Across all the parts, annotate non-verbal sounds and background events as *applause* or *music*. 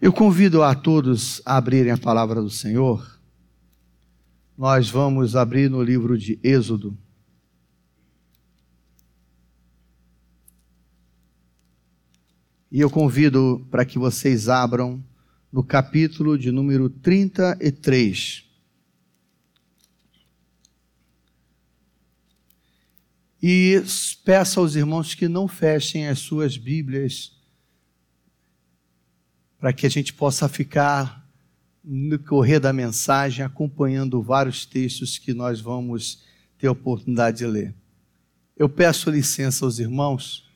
Eu convido a todos a abrirem a palavra do Senhor. Nós vamos abrir no livro de Êxodo. E eu convido para que vocês abram no capítulo de número 33. E peço aos irmãos que não fechem as suas Bíblias para que a gente possa ficar no correr da mensagem acompanhando vários textos que nós vamos ter a oportunidade de ler. Eu peço licença aos irmãos,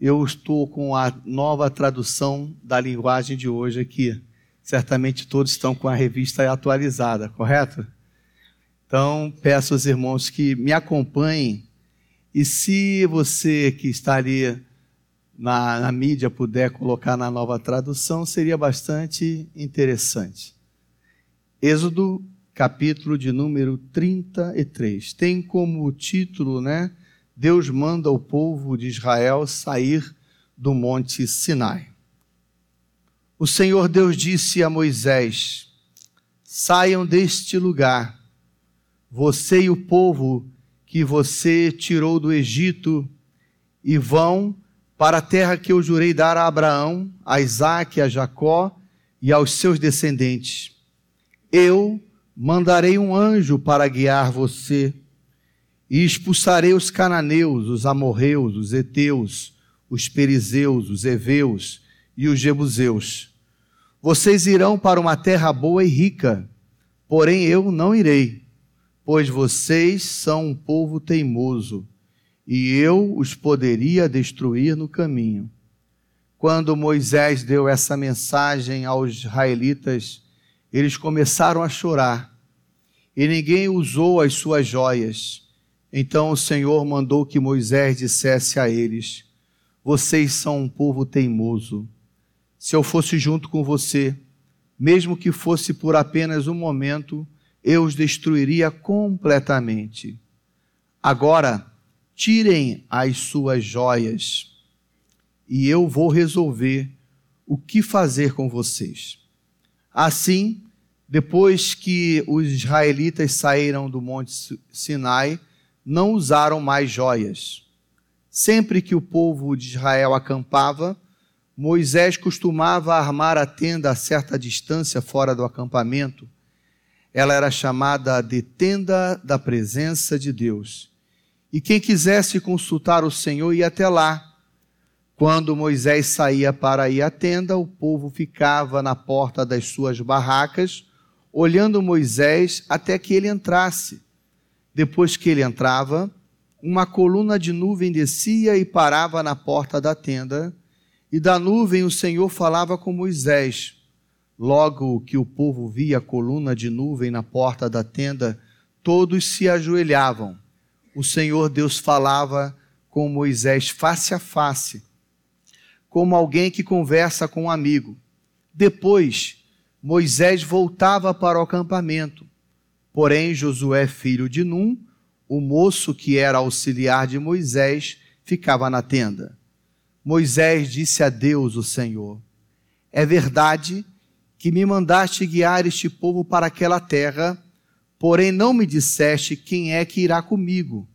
eu estou com a nova tradução da linguagem de hoje aqui. Certamente todos estão com a revista atualizada, correto? Então, peço aos irmãos que me acompanhem e se você que está ali na, na mídia puder colocar na nova tradução, seria bastante interessante. Êxodo, capítulo de número 33. Tem como título, né? Deus manda o povo de Israel sair do monte Sinai. O Senhor Deus disse a Moisés: Saiam deste lugar, você e o povo que você tirou do Egito, e vão para a terra que eu jurei dar a Abraão, a Isaque, a Jacó e aos seus descendentes. Eu mandarei um anjo para guiar você e expulsarei os cananeus, os amorreus, os heteus, os perizeus, os heveus e os jebuseus. Vocês irão para uma terra boa e rica, porém eu não irei, pois vocês são um povo teimoso e eu os poderia destruir no caminho. Quando Moisés deu essa mensagem aos israelitas, eles começaram a chorar, e ninguém usou as suas joias. Então o Senhor mandou que Moisés dissesse a eles: Vocês são um povo teimoso. Se eu fosse junto com você, mesmo que fosse por apenas um momento, eu os destruiria completamente. Agora, tirem as suas joias e eu vou resolver o que fazer com vocês. Assim, depois que os israelitas saíram do Monte Sinai, não usaram mais joias. Sempre que o povo de Israel acampava, Moisés costumava armar a tenda a certa distância fora do acampamento. Ela era chamada de tenda da presença de Deus e quem quisesse consultar o Senhor ia até lá. Quando Moisés saía para ir à tenda, o povo ficava na porta das suas barracas, olhando Moisés até que ele entrasse. Depois que ele entrava, uma coluna de nuvem descia e parava na porta da tenda, e da nuvem o Senhor falava com Moisés. Logo que o povo via a coluna de nuvem na porta da tenda, todos se ajoelhavam o Senhor Deus falava com Moisés face a face, como alguém que conversa com um amigo. Depois, Moisés voltava para o acampamento. Porém, Josué, filho de Num, o moço que era auxiliar de Moisés, ficava na tenda. Moisés disse a Deus, o Senhor: É verdade que me mandaste guiar este povo para aquela terra Porém, não me disseste quem é que irá comigo.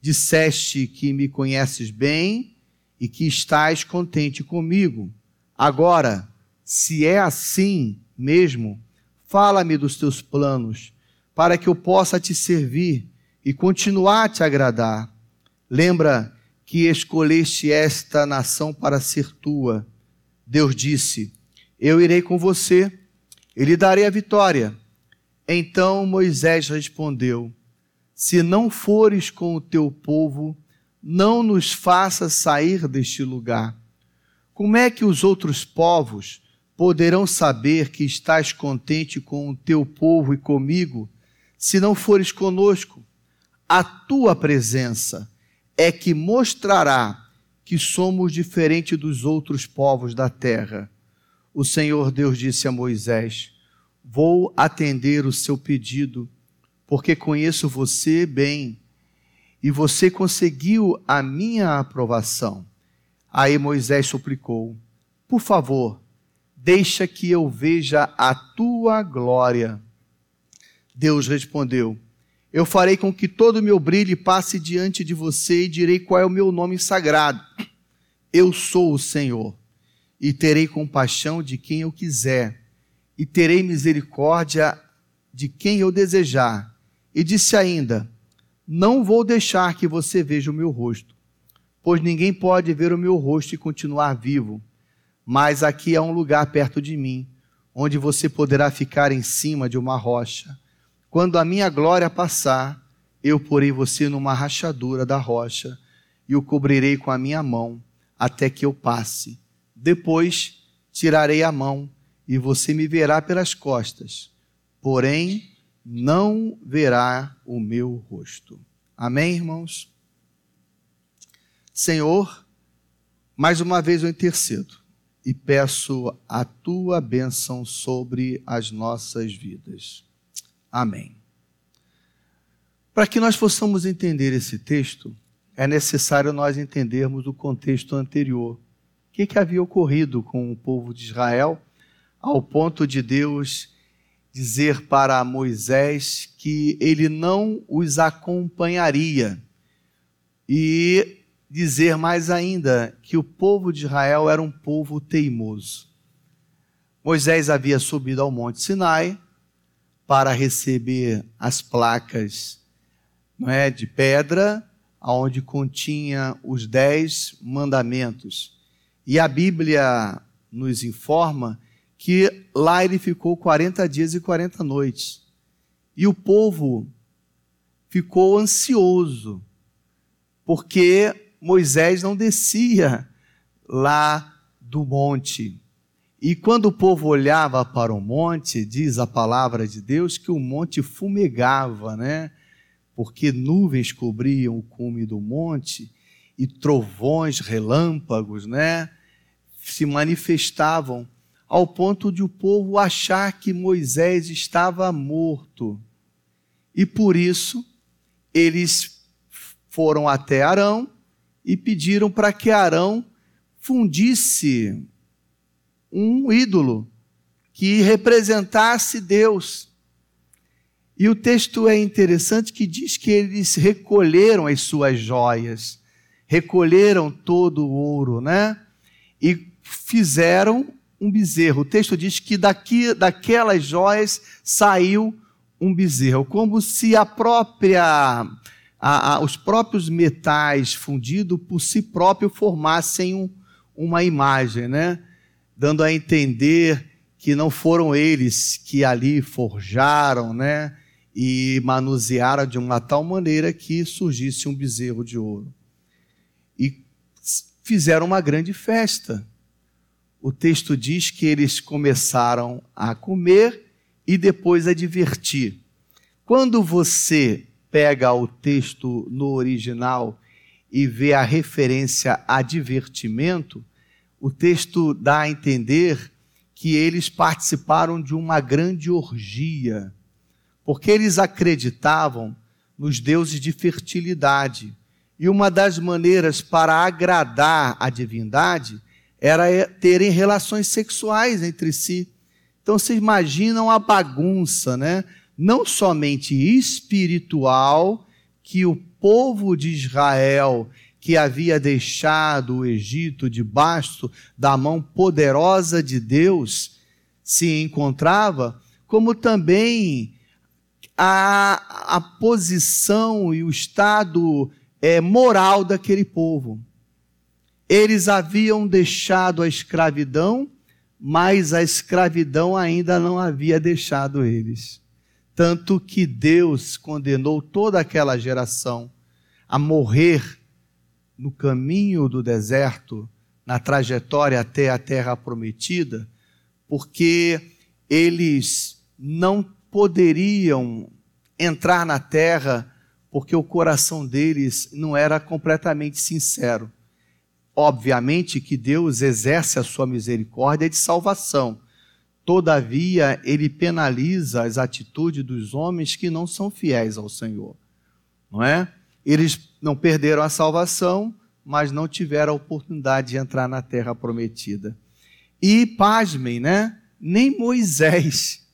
Disseste que me conheces bem e que estás contente comigo. Agora, se é assim mesmo, fala-me dos teus planos, para que eu possa te servir e continuar a te agradar. Lembra que escolheste esta nação para ser tua. Deus disse: Eu irei com você e lhe darei a vitória então Moisés respondeu: Se não fores com o teu povo, não nos faças sair deste lugar. Como é que os outros povos poderão saber que estás contente com o teu povo e comigo, se não fores conosco? A tua presença é que mostrará que somos diferente dos outros povos da terra. O Senhor Deus disse a Moisés: Vou atender o seu pedido, porque conheço você bem e você conseguiu a minha aprovação. Aí Moisés suplicou: Por favor, deixa que eu veja a tua glória. Deus respondeu: Eu farei com que todo o meu brilho passe diante de você e direi qual é o meu nome sagrado. Eu sou o Senhor, e terei compaixão de quem eu quiser, e terei misericórdia de quem eu desejar. E disse ainda: Não vou deixar que você veja o meu rosto, pois ninguém pode ver o meu rosto e continuar vivo. Mas aqui há um lugar perto de mim, onde você poderá ficar em cima de uma rocha. Quando a minha glória passar, eu porei você numa rachadura da rocha e o cobrirei com a minha mão até que eu passe. Depois tirarei a mão e você me verá pelas costas, porém não verá o meu rosto. Amém, irmãos? Senhor, mais uma vez eu intercedo e peço a tua bênção sobre as nossas vidas. Amém. Para que nós possamos entender esse texto, é necessário nós entendermos o contexto anterior. O que, que havia ocorrido com o povo de Israel, ao ponto de Deus dizer para Moisés que ele não os acompanharia. E dizer mais ainda que o povo de Israel era um povo teimoso. Moisés havia subido ao Monte Sinai para receber as placas não é, de pedra onde continha os dez mandamentos. E a Bíblia nos informa que lá ele ficou 40 dias e 40 noites. E o povo ficou ansioso, porque Moisés não descia lá do monte. E quando o povo olhava para o monte, diz a palavra de Deus que o monte fumegava, né? porque nuvens cobriam o cume do monte e trovões, relâmpagos, né, se manifestavam ao ponto de o povo achar que Moisés estava morto. E por isso eles foram até Arão e pediram para que Arão fundisse um ídolo que representasse Deus. E o texto é interessante que diz que eles recolheram as suas joias, recolheram todo o ouro, né? E fizeram um bezerro. O texto diz que daqui, daquelas joias saiu um bezerro, como se a própria, a, a, os próprios metais fundidos por si próprio formassem um, uma imagem, né? Dando a entender que não foram eles que ali forjaram, né? e manuseara de uma tal maneira que surgisse um bezerro de ouro. E fizeram uma grande festa. O texto diz que eles começaram a comer e depois a divertir. Quando você pega o texto no original e vê a referência a divertimento, o texto dá a entender que eles participaram de uma grande orgia porque eles acreditavam nos deuses de fertilidade. E uma das maneiras para agradar a divindade era terem relações sexuais entre si. Então vocês imaginam a bagunça, né? Não somente espiritual que o povo de Israel que havia deixado o Egito debaixo da mão poderosa de Deus se encontrava, como também a, a posição e o estado é, moral daquele povo. Eles haviam deixado a escravidão, mas a escravidão ainda não havia deixado eles. Tanto que Deus condenou toda aquela geração a morrer no caminho do deserto, na trajetória até a terra prometida, porque eles não poderiam entrar na terra porque o coração deles não era completamente sincero. Obviamente que Deus exerce a sua misericórdia de salvação. Todavia, ele penaliza as atitudes dos homens que não são fiéis ao Senhor. Não é? Eles não perderam a salvação, mas não tiveram a oportunidade de entrar na terra prometida. E, pasmem, né? Nem Moisés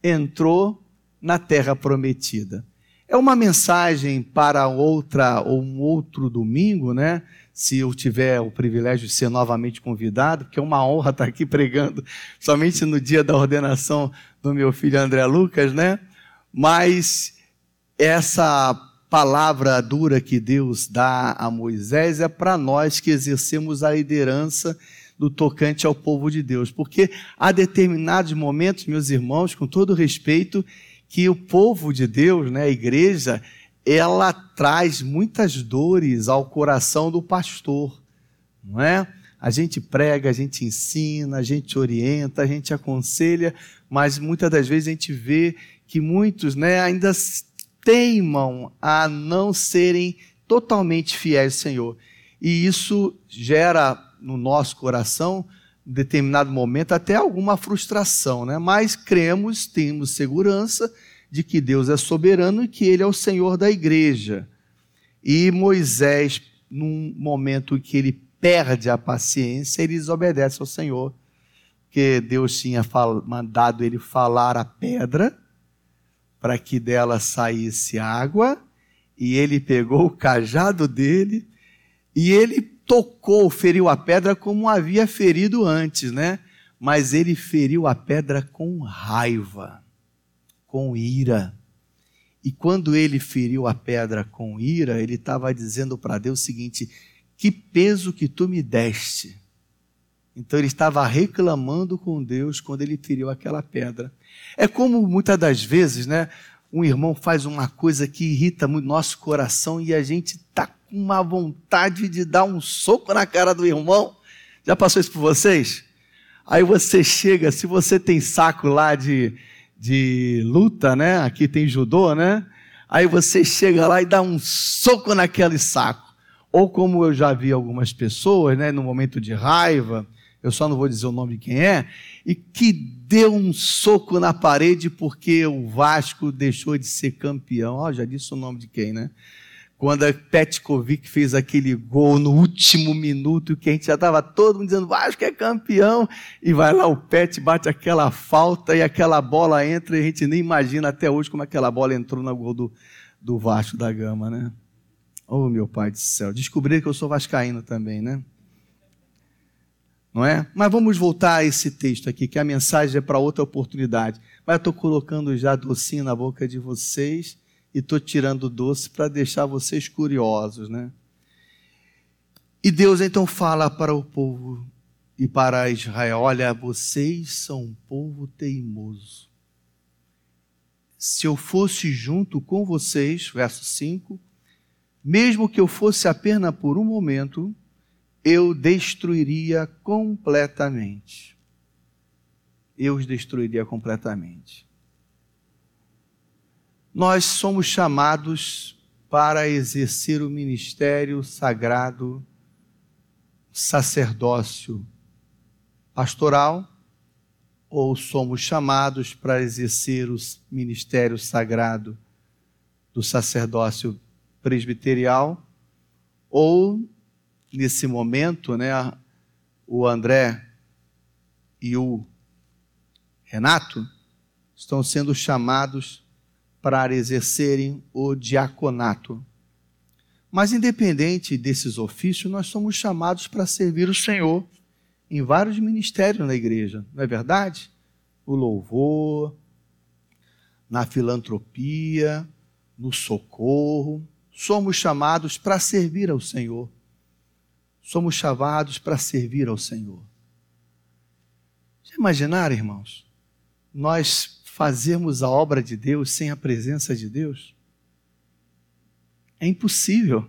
entrou na terra prometida. É uma mensagem para outra ou um outro domingo, né? Se eu tiver o privilégio de ser novamente convidado, porque é uma honra estar aqui pregando somente no dia da ordenação do meu filho André Lucas, né? Mas essa palavra dura que Deus dá a Moisés é para nós que exercemos a liderança do tocante ao povo de Deus, porque há determinados momentos, meus irmãos, com todo respeito, que o povo de Deus, né, a igreja, ela traz muitas dores ao coração do pastor, não é? A gente prega, a gente ensina, a gente orienta, a gente aconselha, mas muitas das vezes a gente vê que muitos, né, ainda teimam a não serem totalmente fiéis ao Senhor. E isso gera no nosso coração em determinado momento até alguma frustração, né? Mas cremos, temos segurança de que Deus é soberano e que ele é o Senhor da igreja. E Moisés, num momento que ele perde a paciência, ele desobedece ao Senhor, porque Deus tinha mandado ele falar a pedra para que dela saísse água, e ele pegou o cajado dele e ele tocou, feriu a pedra como havia ferido antes, né? Mas ele feriu a pedra com raiva, com ira. E quando ele feriu a pedra com ira, ele estava dizendo para Deus o seguinte: Que peso que tu me deste. Então ele estava reclamando com Deus quando ele feriu aquela pedra. É como muitas das vezes, né? Um irmão faz uma coisa que irrita muito nosso coração e a gente está com uma vontade de dar um soco na cara do irmão. Já passou isso por vocês? Aí você chega, se você tem saco lá de, de luta, né? Aqui tem judô, né? Aí você chega lá e dá um soco naquele saco. Ou como eu já vi algumas pessoas, né? No momento de raiva, eu só não vou dizer o nome de quem é, e que deu um soco na parede porque o Vasco deixou de ser campeão. Ó, oh, já disse o nome de quem, né? Quando a Petkovic fez aquele gol no último minuto, que a gente já estava todo mundo dizendo, Vasco é campeão, e vai lá o Pet, bate aquela falta e aquela bola entra, e a gente nem imagina até hoje como aquela bola entrou no gol do, do Vasco da Gama, né? Oh, meu pai do céu, descobri que eu sou vascaíno também, né? Não é? Mas vamos voltar a esse texto aqui, que a mensagem é para outra oportunidade. Mas eu estou colocando já docinho na boca de vocês, e estou tirando doce para deixar vocês curiosos, né? E Deus então fala para o povo e para Israel: Olha, vocês são um povo teimoso. Se eu fosse junto com vocês, verso 5, mesmo que eu fosse apenas por um momento, eu destruiria completamente. Eu os destruiria completamente nós somos chamados para exercer o ministério sagrado, sacerdócio pastoral, ou somos chamados para exercer o ministério sagrado do sacerdócio presbiterial, ou nesse momento, né, o André e o Renato estão sendo chamados para exercerem o diaconato. Mas, independente desses ofícios, nós somos chamados para servir o Senhor em vários ministérios na igreja, não é verdade? O louvor, na filantropia, no socorro. Somos chamados para servir ao Senhor. Somos chamados para servir ao Senhor. Já imaginaram, irmãos? Nós fazermos a obra de Deus sem a presença de Deus? É impossível.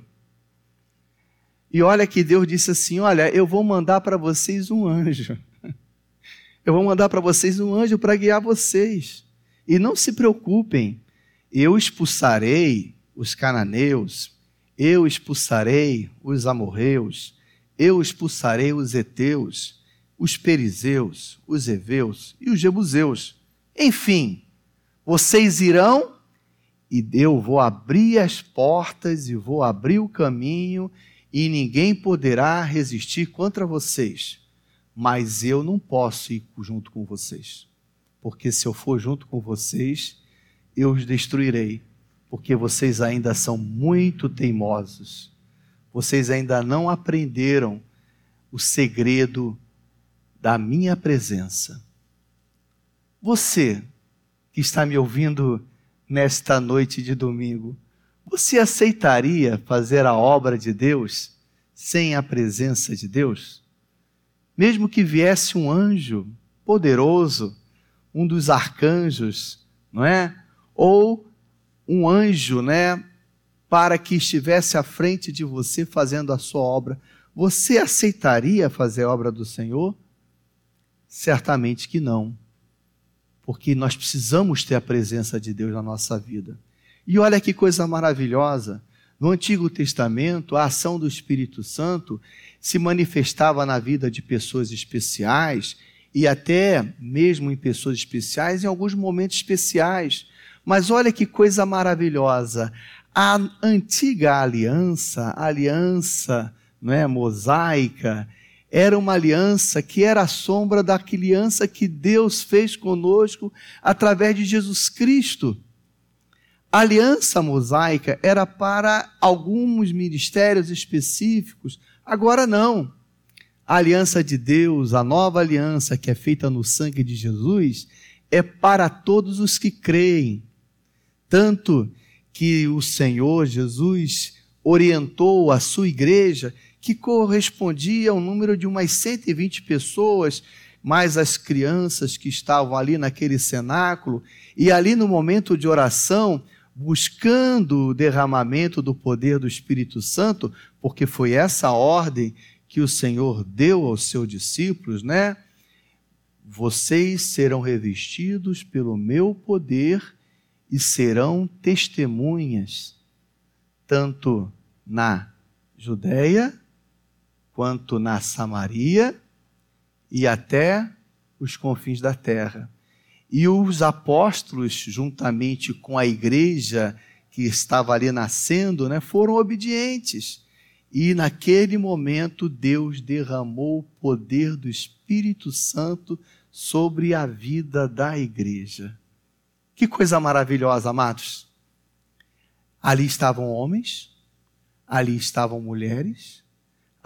E olha que Deus disse assim: Olha, eu vou mandar para vocês um anjo. *laughs* Eu vou mandar para vocês um anjo para guiar vocês. E não se preocupem, eu expulsarei os cananeus, eu expulsarei os amorreus, eu expulsarei os heteus, os perizeus, os heveus e os jebuseus. Enfim, vocês irão e eu vou abrir as portas e vou abrir o caminho e ninguém poderá resistir contra vocês. mas eu não posso ir junto com vocês, porque se eu for junto com vocês, eu os destruirei, porque vocês ainda são muito teimosos, vocês ainda não aprenderam o segredo da minha presença. Você que está me ouvindo nesta noite de domingo, você aceitaria fazer a obra de Deus sem a presença de Deus? Mesmo que viesse um anjo poderoso, um dos arcanjos, não é? Ou um anjo, né, para que estivesse à frente de você fazendo a sua obra, você aceitaria fazer a obra do Senhor? Certamente que não. Porque nós precisamos ter a presença de Deus na nossa vida. E olha que coisa maravilhosa. No Antigo Testamento, a ação do Espírito Santo se manifestava na vida de pessoas especiais e até mesmo em pessoas especiais em alguns momentos especiais. Mas olha que coisa maravilhosa. A antiga aliança, a aliança não é, mosaica, era uma aliança que era a sombra da aliança que Deus fez conosco através de Jesus Cristo. A aliança mosaica era para alguns ministérios específicos, agora não. A aliança de Deus, a nova aliança que é feita no sangue de Jesus, é para todos os que creem. Tanto que o Senhor Jesus orientou a sua igreja que correspondia ao número de umas 120 pessoas, mais as crianças que estavam ali naquele cenáculo, e ali no momento de oração, buscando o derramamento do poder do Espírito Santo, porque foi essa ordem que o Senhor deu aos seus discípulos, né? Vocês serão revestidos pelo meu poder e serão testemunhas, tanto na Judéia quanto na Samaria e até os confins da terra. E os apóstolos, juntamente com a igreja que estava ali nascendo, né, foram obedientes. E naquele momento Deus derramou o poder do Espírito Santo sobre a vida da igreja. Que coisa maravilhosa, amados. Ali estavam homens, ali estavam mulheres,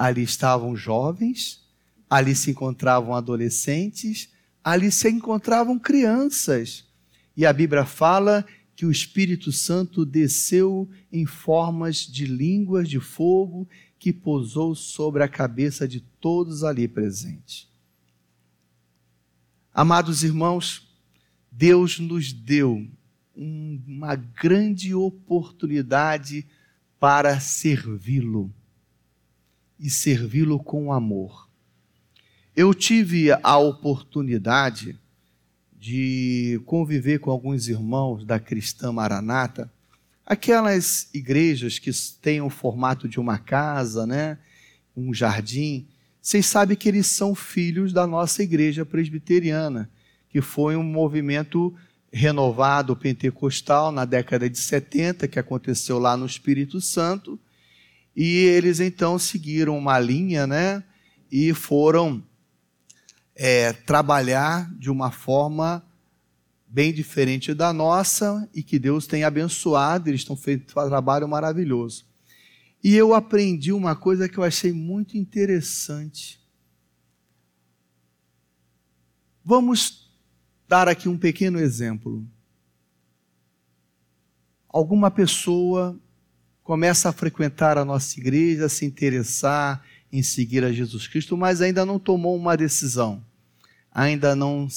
ali estavam jovens, ali se encontravam adolescentes, ali se encontravam crianças. E a Bíblia fala que o Espírito Santo desceu em formas de línguas de fogo que pousou sobre a cabeça de todos ali presentes. Amados irmãos, Deus nos deu uma grande oportunidade para servi-lo e servi-lo com amor. Eu tive a oportunidade de conviver com alguns irmãos da Cristã Maranata, aquelas igrejas que têm o formato de uma casa, né? um jardim. Vocês sabem que eles são filhos da nossa igreja presbiteriana, que foi um movimento renovado pentecostal na década de 70, que aconteceu lá no Espírito Santo e eles então seguiram uma linha, né? E foram é, trabalhar de uma forma bem diferente da nossa e que Deus tem abençoado, eles estão feito um trabalho maravilhoso. E eu aprendi uma coisa que eu achei muito interessante. Vamos dar aqui um pequeno exemplo. Alguma pessoa começa a frequentar a nossa igreja, a se interessar em seguir a Jesus Cristo, mas ainda não tomou uma decisão, ainda não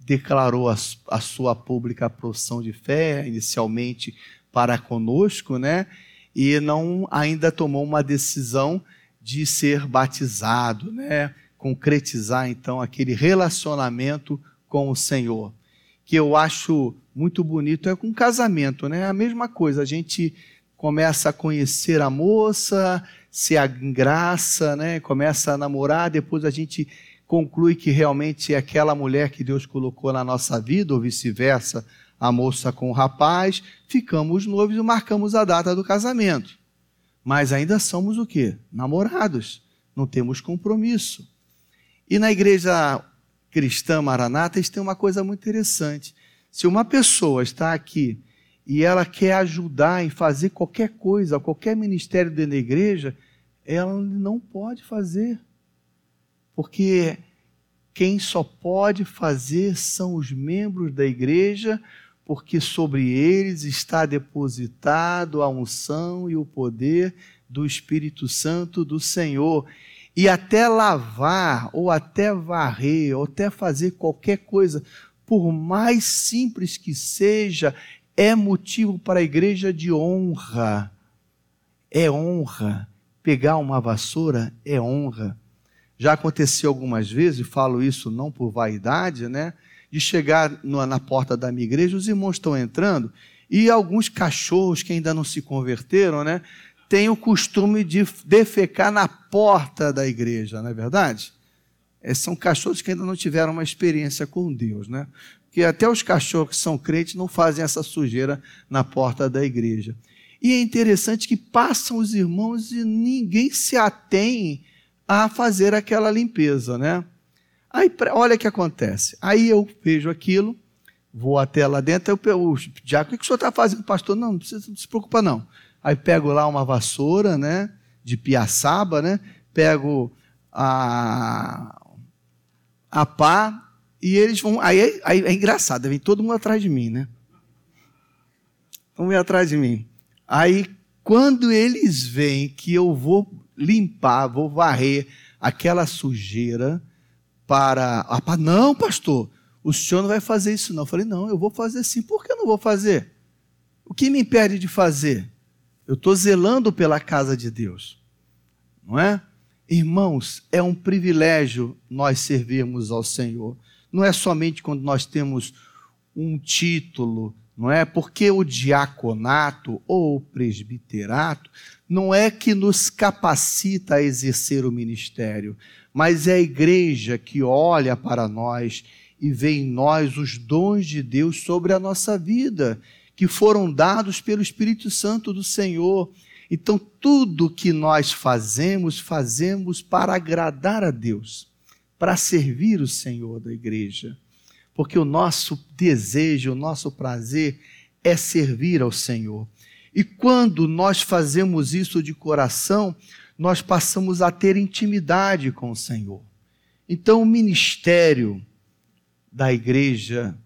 declarou a, a sua pública profissão de fé, inicialmente para conosco, né? E não ainda tomou uma decisão de ser batizado, né? Concretizar então aquele relacionamento com o Senhor, que eu acho muito bonito é com casamento, né? A mesma coisa, a gente começa a conhecer a moça, se engraça, né? começa a namorar, depois a gente conclui que realmente é aquela mulher que Deus colocou na nossa vida, ou vice-versa, a moça com o rapaz, ficamos noivos e marcamos a data do casamento. Mas ainda somos o quê? Namorados, não temos compromisso. E na igreja cristã Maranata, eles têm uma coisa muito interessante. Se uma pessoa está aqui e ela quer ajudar em fazer qualquer coisa, qualquer ministério dentro da igreja, ela não pode fazer. Porque quem só pode fazer são os membros da igreja, porque sobre eles está depositado a unção e o poder do Espírito Santo do Senhor. E até lavar, ou até varrer, ou até fazer qualquer coisa, por mais simples que seja, é motivo para a igreja de honra. É honra. Pegar uma vassoura é honra. Já aconteceu algumas vezes, falo isso não por vaidade, né? De chegar na porta da minha igreja, os irmãos estão entrando e alguns cachorros que ainda não se converteram, né? Têm o costume de defecar na porta da igreja, não é verdade? É, são cachorros que ainda não tiveram uma experiência com Deus, né? Porque até os cachorros que são crentes não fazem essa sujeira na porta da igreja. E é interessante que passam os irmãos e ninguém se atém a fazer aquela limpeza, né? Aí, olha o que acontece. Aí eu vejo aquilo, vou até lá dentro, eu o diácono, o que o senhor está fazendo, pastor? Não, não precisa, se preocupa não. Aí pego lá uma vassoura, né, de piaçaba, né, pego a, a pá, e eles vão, aí, aí é engraçado, vem todo mundo atrás de mim, né? Vão vir atrás de mim. Aí, quando eles veem que eu vou limpar, vou varrer aquela sujeira para. Ah, não, pastor, o senhor não vai fazer isso, não. Eu falei, não, eu vou fazer sim. Por que eu não vou fazer? O que me impede de fazer? Eu estou zelando pela casa de Deus, não é? Irmãos, é um privilégio nós servirmos ao Senhor. Não é somente quando nós temos um título, não é? Porque o diaconato ou o presbiterato não é que nos capacita a exercer o ministério, mas é a igreja que olha para nós e vê em nós os dons de Deus sobre a nossa vida, que foram dados pelo Espírito Santo do Senhor. Então, tudo que nós fazemos, fazemos para agradar a Deus, para servir o Senhor da igreja. Porque o nosso desejo, o nosso prazer é servir ao Senhor. E quando nós fazemos isso de coração, nós passamos a ter intimidade com o Senhor. Então, o ministério da Igreja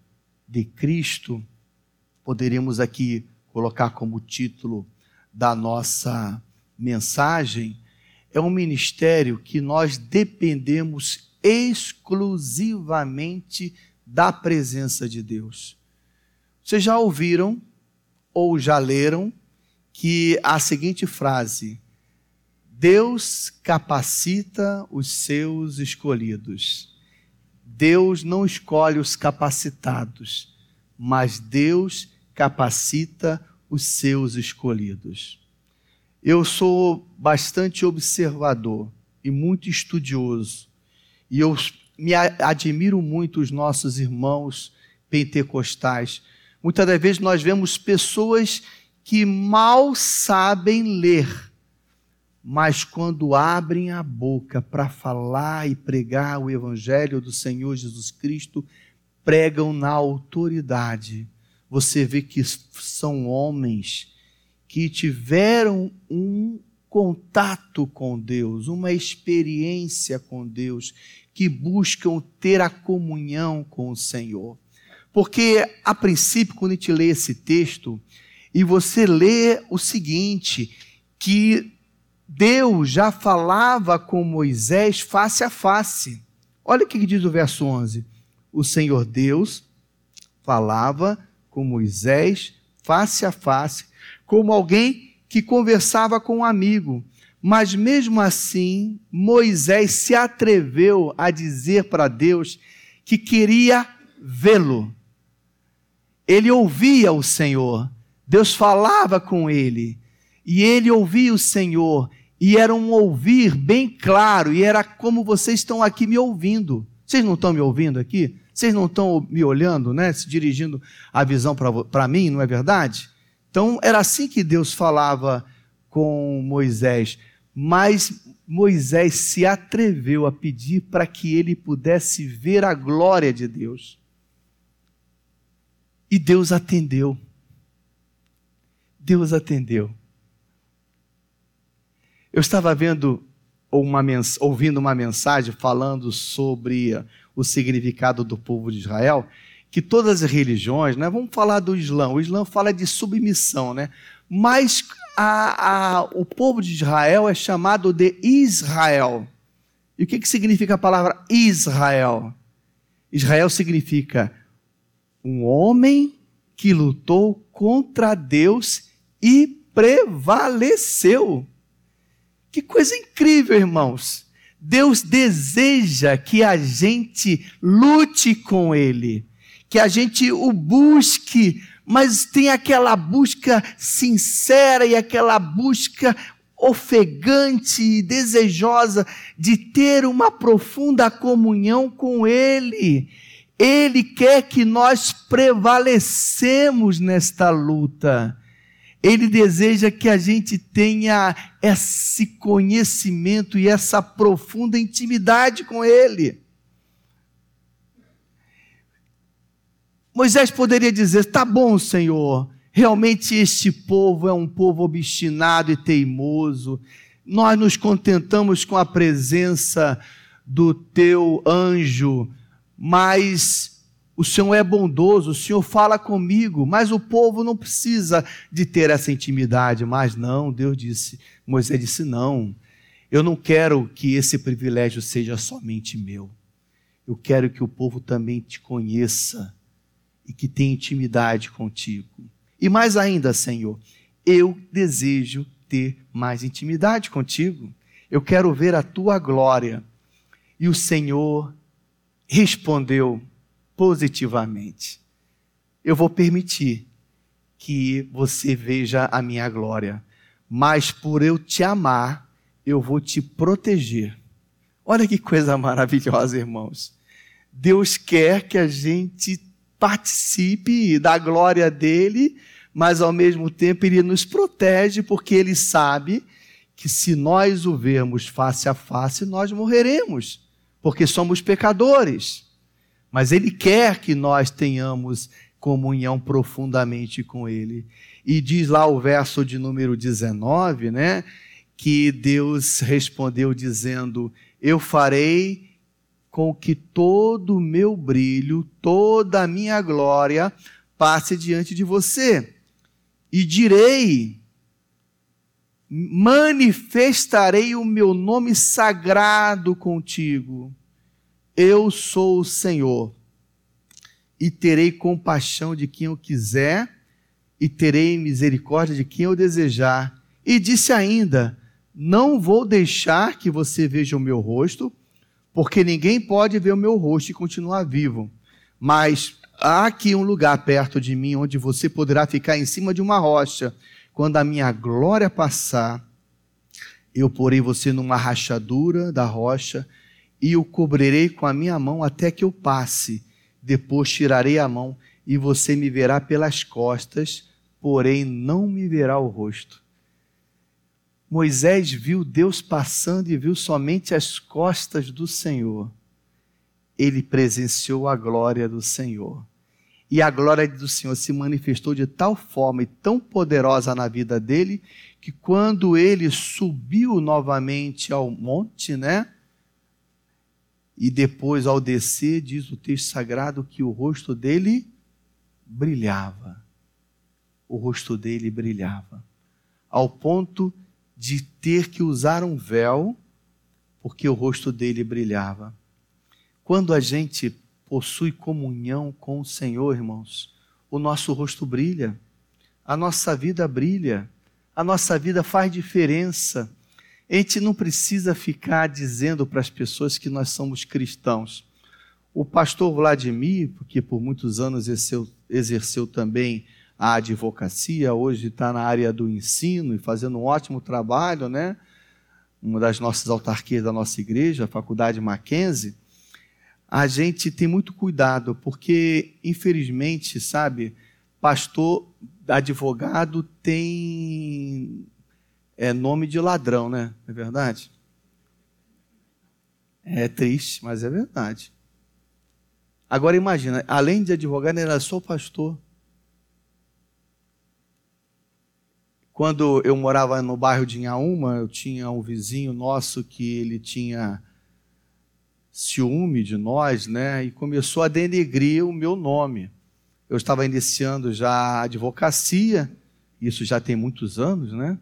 de Cristo, poderíamos aqui colocar como título da nossa mensagem, é um ministério que nós dependemos exclusivamente da presença de Deus. Vocês já ouviram ou já leram que a seguinte frase: Deus capacita os seus escolhidos. Deus não escolhe os capacitados, mas Deus capacita os seus escolhidos. Eu sou bastante observador e muito estudioso, e eu me admiro muito os nossos irmãos pentecostais. Muitas das vezes nós vemos pessoas que mal sabem ler, mas quando abrem a boca para falar e pregar o Evangelho do Senhor Jesus Cristo, pregam na autoridade. Você vê que são homens que tiveram um contato com Deus, uma experiência com Deus, que buscam ter a comunhão com o Senhor. Porque, a princípio, quando a gente lê esse texto, e você lê o seguinte: que Deus já falava com Moisés face a face. Olha o que diz o verso 11: O Senhor Deus falava com Moisés face a face, como alguém que conversava com um amigo. Mas mesmo assim, Moisés se atreveu a dizer para Deus que queria vê-lo. Ele ouvia o Senhor, Deus falava com ele e ele ouvia o Senhor e era um ouvir bem claro e era como vocês estão aqui me ouvindo. Vocês não estão me ouvindo aqui? Vocês não estão me olhando, né? Se dirigindo a visão para mim, não é verdade? Então era assim que Deus falava com Moisés. Mas Moisés se atreveu a pedir para que ele pudesse ver a glória de Deus. E Deus atendeu. Deus atendeu. Eu estava vendo uma ouvindo uma mensagem falando sobre o significado do povo de Israel, que todas as religiões, né, vamos falar do Islã, o Islã fala de submissão, né? mas a, a, o povo de Israel é chamado de Israel. E o que, que significa a palavra Israel? Israel significa um homem que lutou contra Deus e prevaleceu. Que coisa incrível, irmãos. Deus deseja que a gente lute com Ele, que a gente o busque, mas tem aquela busca sincera e aquela busca ofegante e desejosa de ter uma profunda comunhão com Ele. Ele quer que nós prevalecemos nesta luta. Ele deseja que a gente tenha esse conhecimento e essa profunda intimidade com Ele. Moisés poderia dizer: tá bom, Senhor, realmente este povo é um povo obstinado e teimoso. Nós nos contentamos com a presença do teu anjo, mas o Senhor é bondoso, o Senhor fala comigo, mas o povo não precisa de ter essa intimidade. Mas não, Deus disse, Moisés disse: não, eu não quero que esse privilégio seja somente meu. Eu quero que o povo também te conheça e que tenha intimidade contigo. E mais ainda, Senhor, eu desejo ter mais intimidade contigo. Eu quero ver a tua glória. E o Senhor respondeu: positivamente. Eu vou permitir que você veja a minha glória, mas por eu te amar, eu vou te proteger. Olha que coisa maravilhosa, irmãos. Deus quer que a gente participe da glória dele, mas ao mesmo tempo ele nos protege porque ele sabe que se nós o vermos face a face, nós morreremos, porque somos pecadores. Mas Ele quer que nós tenhamos comunhão profundamente com Ele. E diz lá o verso de número 19, né? Que Deus respondeu dizendo: Eu farei com que todo o meu brilho, toda a minha glória passe diante de você. E direi: manifestarei o meu nome sagrado contigo eu sou o Senhor, e terei compaixão de quem eu quiser, e terei misericórdia de quem eu desejar. E disse ainda: Não vou deixar que você veja o meu rosto, porque ninguém pode ver o meu rosto e continuar vivo. Mas há aqui um lugar perto de mim onde você poderá ficar em cima de uma rocha. Quando a minha glória passar, eu porei você numa rachadura da rocha e o cobrirei com a minha mão até que eu passe. Depois tirarei a mão e você me verá pelas costas, porém não me verá o rosto. Moisés viu Deus passando e viu somente as costas do Senhor. Ele presenciou a glória do Senhor. E a glória do Senhor se manifestou de tal forma e tão poderosa na vida dele, que quando ele subiu novamente ao monte, né? E depois, ao descer, diz o texto sagrado que o rosto dele brilhava. O rosto dele brilhava. Ao ponto ter que usar um véu, porque o rosto dele brilhava. Quando a gente possui comunhão com o Senhor, irmãos, o nosso rosto brilha, a nossa vida brilha, a nossa vida faz diferença a gente não precisa ficar dizendo para as pessoas que nós somos cristãos. O pastor Vladimir, que por muitos anos exerceu, exerceu também a advocacia, hoje está na área do ensino e fazendo um ótimo trabalho, né? Uma das nossas autarquias da nossa igreja, a Faculdade Mackenzie. A gente tem muito cuidado, porque, infelizmente, sabe, pastor, advogado tem é nome de ladrão, né? É verdade? É triste, mas é verdade. Agora imagina, além de advogado, ele era só pastor. Quando eu morava no bairro de Inhaúma, eu tinha um vizinho nosso que ele tinha ciúme de nós, né? E começou a denegrir o meu nome. Eu estava iniciando já a advocacia, isso já tem muitos anos, né?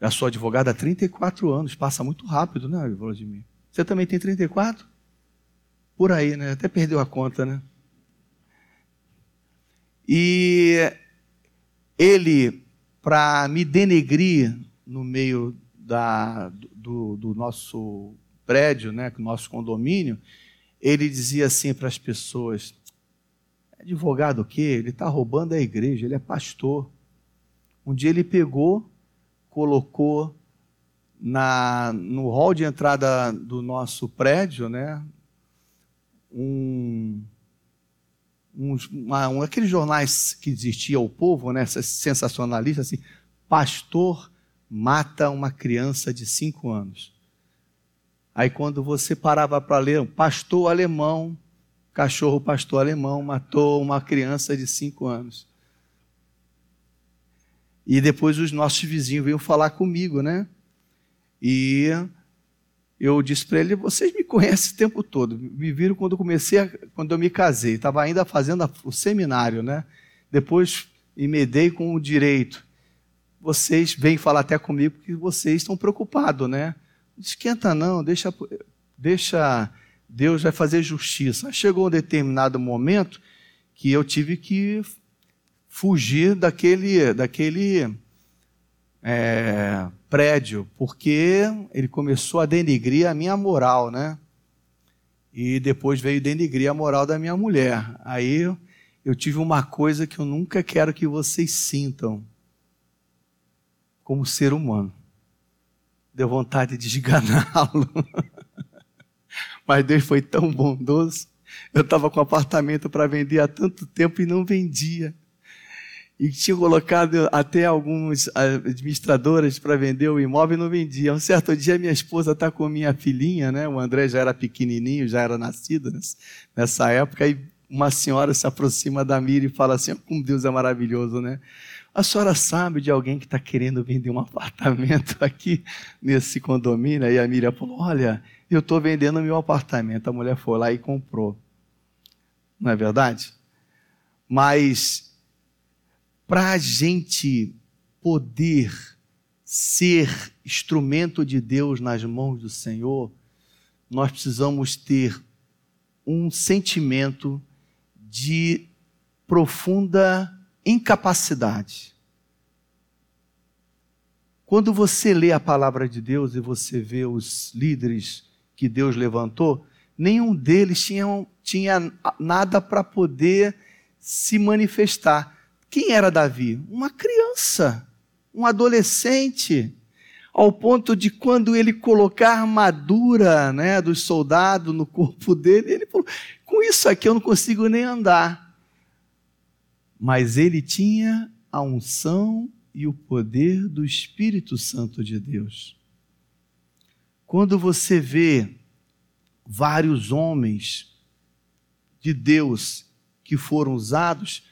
Já sou advogado há 34 anos, passa muito rápido, né, Vladimir? Você também tem 34? Por aí, né? Até perdeu a conta, né? E ele, para me denegrir no meio da, do, do nosso prédio, né, nosso condomínio, ele dizia assim para as pessoas: advogado o quê? Ele está roubando a igreja, ele é pastor. Um dia ele pegou, colocou na, no hall de entrada do nosso prédio, né, um, um, uma, um aqueles jornais que existia ao povo, né, sensacionalistas, assim, pastor mata uma criança de cinco anos. Aí quando você parava para ler, pastor alemão, cachorro pastor alemão matou uma criança de cinco anos. E depois os nossos vizinhos veio falar comigo, né? E eu disse para ele: vocês me conhecem o tempo todo, me viram quando eu comecei, a, quando eu me casei, estava ainda fazendo o seminário, né? Depois emendei com o direito. Vocês vêm falar até comigo que vocês estão preocupados, né? Esquenta não, deixa, deixa Deus vai fazer justiça. Chegou um determinado momento que eu tive que fugir daquele, daquele é, prédio, porque ele começou a denigrir a minha moral, né? E depois veio denigrir a moral da minha mulher. Aí eu tive uma coisa que eu nunca quero que vocês sintam como ser humano. Deu vontade de esganá-lo. *laughs* Mas Deus foi tão bondoso. Eu estava com apartamento para vender há tanto tempo e não vendia e tinha colocado até algumas administradoras para vender o imóvel e não vendia. Um certo dia minha esposa está com minha filhinha, né? O André já era pequenininho, já era nascido nessa época, e uma senhora se aproxima da Mira e fala assim: como Deus é maravilhoso, né? A senhora sabe de alguém que está querendo vender um apartamento *laughs* aqui nesse condomínio? Aí a Miriam falou: Olha, eu estou vendendo meu apartamento. A mulher foi lá e comprou. Não é verdade? Mas para a gente poder ser instrumento de Deus nas mãos do Senhor, nós precisamos ter um sentimento de profunda incapacidade. Quando você lê a palavra de Deus e você vê os líderes que Deus levantou, nenhum deles tinha, tinha nada para poder se manifestar. Quem era Davi? Uma criança, um adolescente, ao ponto de quando ele colocar a armadura né, dos soldados no corpo dele, ele falou: com isso aqui eu não consigo nem andar. Mas ele tinha a unção e o poder do Espírito Santo de Deus. Quando você vê vários homens de Deus que foram usados,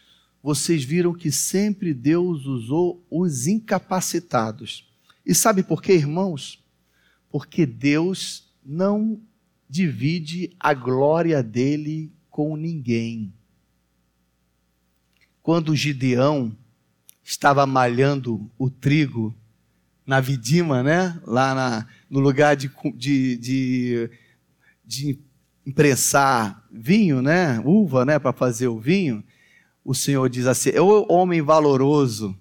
vocês viram que sempre Deus usou os incapacitados. E sabe por quê, irmãos? Porque Deus não divide a glória dele com ninguém. Quando Gideão estava malhando o trigo na vidima, né? lá na, no lugar de, de, de, de imprensar vinho, né? uva né? para fazer o vinho, o Senhor diz assim: é o homem valoroso.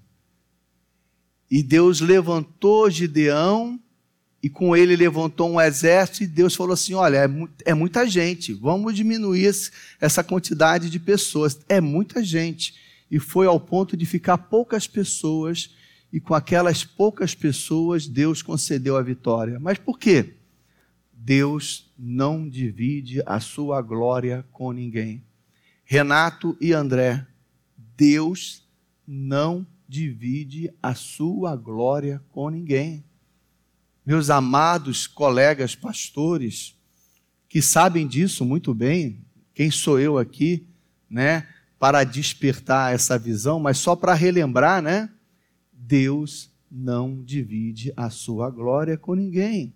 E Deus levantou Gideão, e com ele levantou um exército, e Deus falou assim: Olha, é, é muita gente, vamos diminuir essa quantidade de pessoas. É muita gente. E foi ao ponto de ficar poucas pessoas, e com aquelas poucas pessoas, Deus concedeu a vitória. Mas por quê? Deus não divide a sua glória com ninguém. Renato e André Deus não divide a sua glória com ninguém. Meus amados colegas pastores, que sabem disso muito bem, quem sou eu aqui, né, para despertar essa visão, mas só para relembrar, né? Deus não divide a sua glória com ninguém.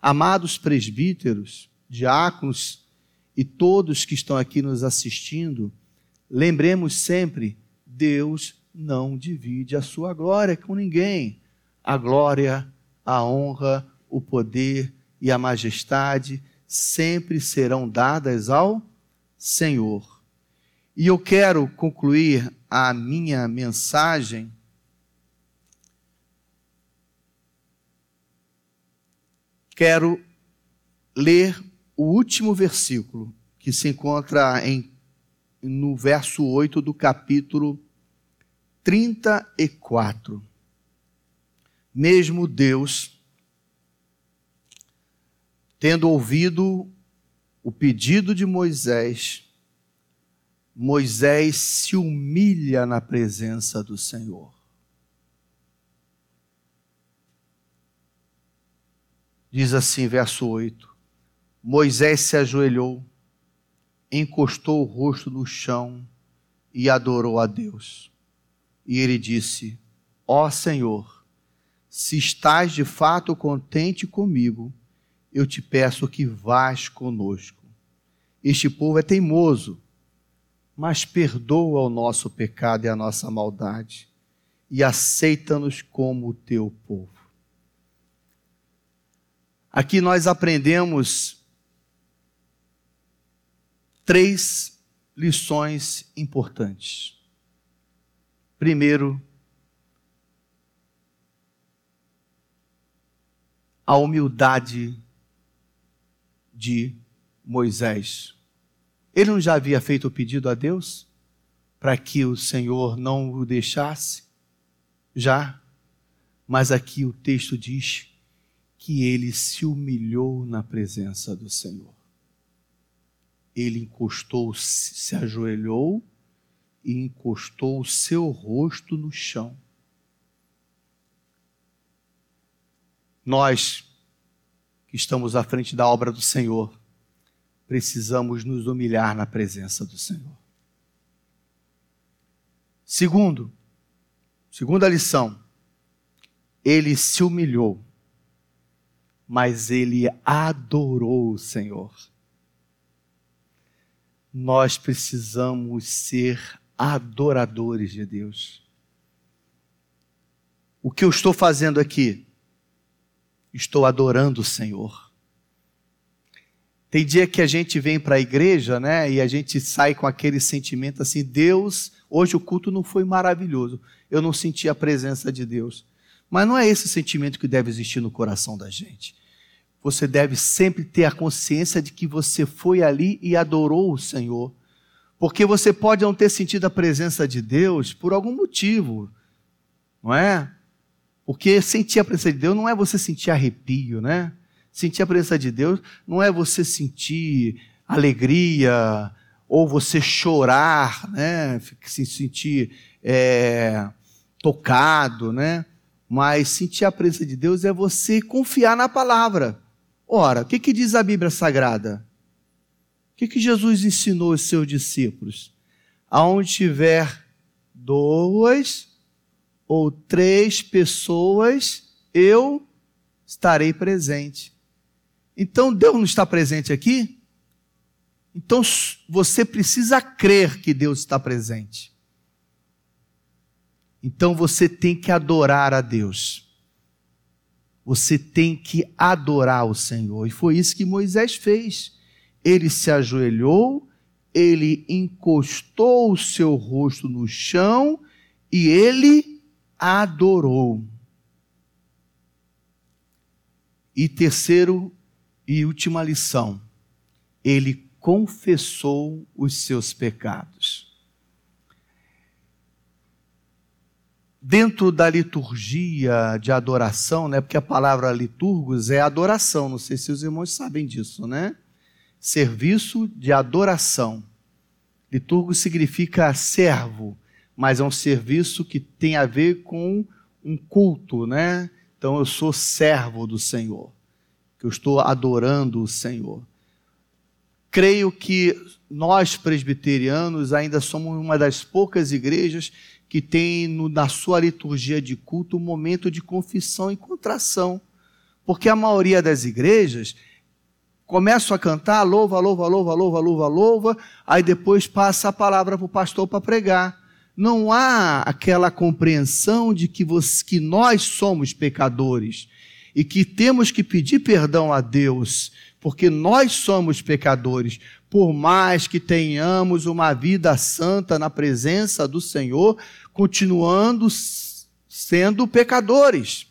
Amados presbíteros, diáconos e todos que estão aqui nos assistindo, lembremos sempre: Deus não divide a sua glória com ninguém. A glória, a honra, o poder e a majestade sempre serão dadas ao Senhor. E eu quero concluir a minha mensagem quero ler o último versículo que se encontra em, no verso 8 do capítulo 34. Mesmo Deus, tendo ouvido o pedido de Moisés, Moisés se humilha na presença do Senhor. Diz assim, verso 8: Moisés se ajoelhou, encostou o rosto no chão e adorou a Deus. E ele disse: Ó Senhor, se estás de fato contente comigo, eu te peço que vás conosco. Este povo é teimoso, mas perdoa o nosso pecado e a nossa maldade, e aceita-nos como teu povo. Aqui nós aprendemos três lições importantes. Primeiro, a humildade de Moisés. Ele não já havia feito o pedido a Deus para que o Senhor não o deixasse? Já. Mas aqui o texto diz que ele se humilhou na presença do Senhor. Ele encostou, se ajoelhou e encostou o seu rosto no chão. Nós, que estamos à frente da obra do Senhor, precisamos nos humilhar na presença do Senhor. Segundo, segunda lição, ele se humilhou mas ele adorou o Senhor. Nós precisamos ser adoradores de Deus. O que eu estou fazendo aqui? Estou adorando o Senhor. Tem dia que a gente vem para a igreja, né, e a gente sai com aquele sentimento assim: Deus, hoje o culto não foi maravilhoso, eu não senti a presença de Deus. Mas não é esse sentimento que deve existir no coração da gente você deve sempre ter a consciência de que você foi ali e adorou o Senhor. Porque você pode não ter sentido a presença de Deus por algum motivo, não é? Porque sentir a presença de Deus não é você sentir arrepio, né? Sentir a presença de Deus não é você sentir alegria ou você chorar, né? Se sentir é, tocado, né? Mas sentir a presença de Deus é você confiar na palavra. Ora, o que, que diz a Bíblia Sagrada? O que, que Jesus ensinou aos seus discípulos? Aonde tiver duas ou três pessoas, eu estarei presente. Então Deus não está presente aqui? Então você precisa crer que Deus está presente. Então você tem que adorar a Deus. Você tem que adorar o Senhor. E foi isso que Moisés fez. Ele se ajoelhou, ele encostou o seu rosto no chão e ele adorou. E terceiro e última lição, ele confessou os seus pecados. Dentro da liturgia de adoração, né? Porque a palavra liturgos é adoração, não sei se os irmãos sabem disso, né? Serviço de adoração. Liturgo significa servo, mas é um serviço que tem a ver com um culto, né? Então eu sou servo do Senhor, que eu estou adorando o Senhor. Creio que nós presbiterianos ainda somos uma das poucas igrejas que tem no, na sua liturgia de culto um momento de confissão e contração. Porque a maioria das igrejas começam a cantar, louva, louva, louva, louva, louva, louva, aí depois passa a palavra para o pastor para pregar não há aquela compreensão de que, você, que nós somos pecadores e que temos que pedir perdão a Deus, porque nós somos pecadores, por mais que tenhamos uma vida santa na presença do Senhor, continuando sendo pecadores.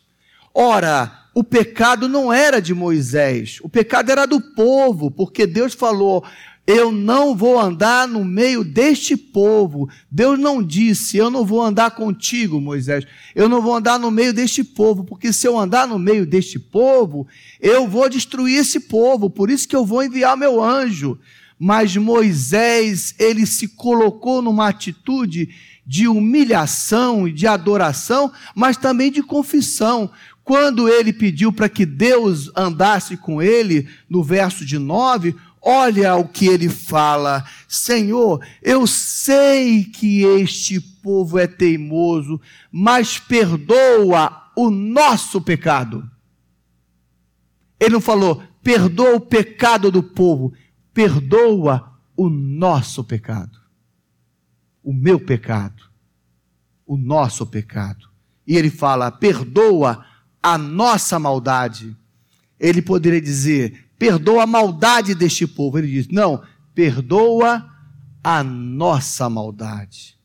Ora, o pecado não era de Moisés, o pecado era do povo, porque Deus falou: eu não vou andar no meio deste povo. Deus não disse, eu não vou andar contigo, Moisés. Eu não vou andar no meio deste povo, porque se eu andar no meio deste povo, eu vou destruir esse povo. Por isso que eu vou enviar meu anjo. Mas Moisés, ele se colocou numa atitude de humilhação e de adoração, mas também de confissão. Quando ele pediu para que Deus andasse com ele, no verso de 9, Olha o que ele fala: Senhor, eu sei que este povo é teimoso, mas perdoa o nosso pecado. Ele não falou, perdoa o pecado do povo, perdoa o nosso pecado. O meu pecado, o nosso pecado. E ele fala, perdoa a nossa maldade. Ele poderia dizer, perdoa a maldade deste povo. Ele diz: não, perdoa a nossa maldade.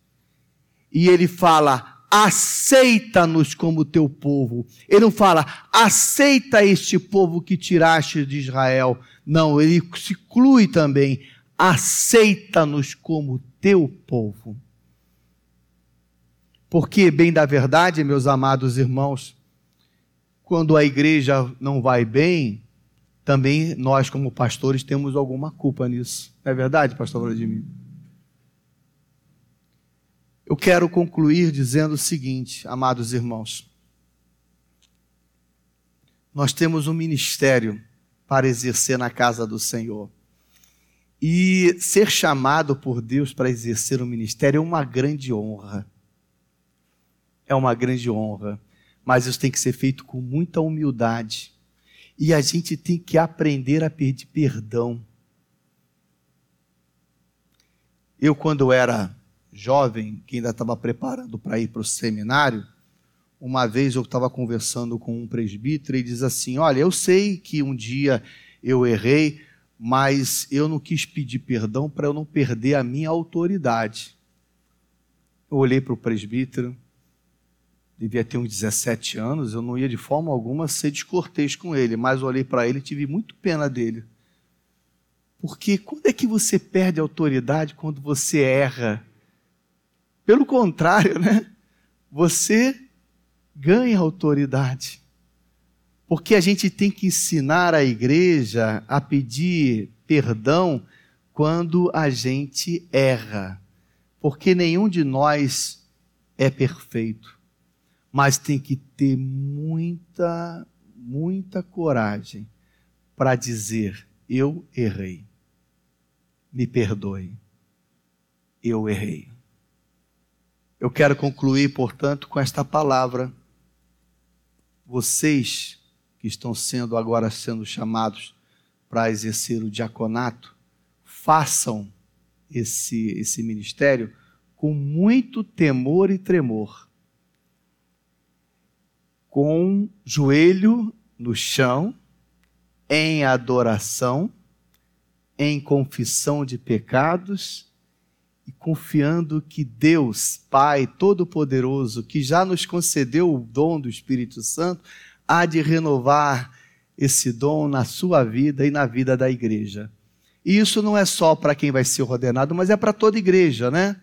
E ele fala: aceita-nos como teu povo. Ele não fala, aceita este povo que tiraste de Israel. Não, ele se inclui também, aceita-nos como teu povo. Porque, bem da verdade, meus amados irmãos, quando a igreja não vai bem, também nós, como pastores, temos alguma culpa nisso. Não é verdade, pastor Vladimir? Eu quero concluir dizendo o seguinte, amados irmãos. Nós temos um ministério para exercer na casa do Senhor. E ser chamado por Deus para exercer um ministério é uma grande honra. É uma grande honra. Mas isso tem que ser feito com muita humildade e a gente tem que aprender a pedir perdão. Eu, quando era jovem, que ainda estava preparando para ir para o seminário, uma vez eu estava conversando com um presbítero e diz assim: Olha, eu sei que um dia eu errei, mas eu não quis pedir perdão para eu não perder a minha autoridade. Eu olhei para o presbítero, devia ter uns 17 anos, eu não ia de forma alguma ser descortês com ele, mas olhei para ele e tive muito pena dele. Porque quando é que você perde autoridade quando você erra? Pelo contrário, né? Você ganha autoridade. Porque a gente tem que ensinar a igreja a pedir perdão quando a gente erra. Porque nenhum de nós é perfeito mas tem que ter muita, muita coragem para dizer: eu errei. Me perdoe. Eu errei. Eu quero concluir, portanto, com esta palavra. Vocês que estão sendo agora sendo chamados para exercer o diaconato, façam esse, esse ministério com muito temor e tremor com joelho no chão, em adoração, em confissão de pecados e confiando que Deus, Pai Todo-Poderoso, que já nos concedeu o dom do Espírito Santo, há de renovar esse dom na sua vida e na vida da igreja. E isso não é só para quem vai ser ordenado, mas é para toda igreja, né?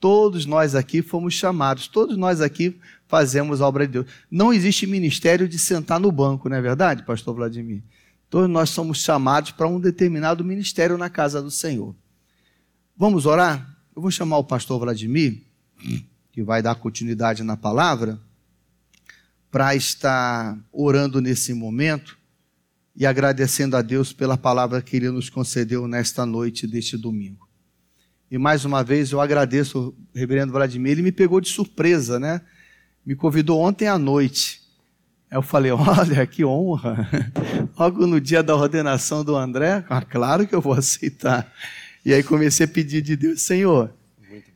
Todos nós aqui fomos chamados, todos nós aqui fazemos a obra de Deus. Não existe ministério de sentar no banco, não é verdade, pastor Vladimir? Todos nós somos chamados para um determinado ministério na casa do Senhor. Vamos orar? Eu vou chamar o pastor Vladimir que vai dar continuidade na palavra, para estar orando nesse momento e agradecendo a Deus pela palavra que Ele nos concedeu nesta noite deste domingo. E mais uma vez eu agradeço o reverendo Vladimir, ele me pegou de surpresa, né? Me convidou ontem à noite. Eu falei: *laughs* olha, que honra. *laughs* Logo no dia da ordenação do André, ah, claro que eu vou aceitar. E aí comecei a pedir de Deus: Senhor,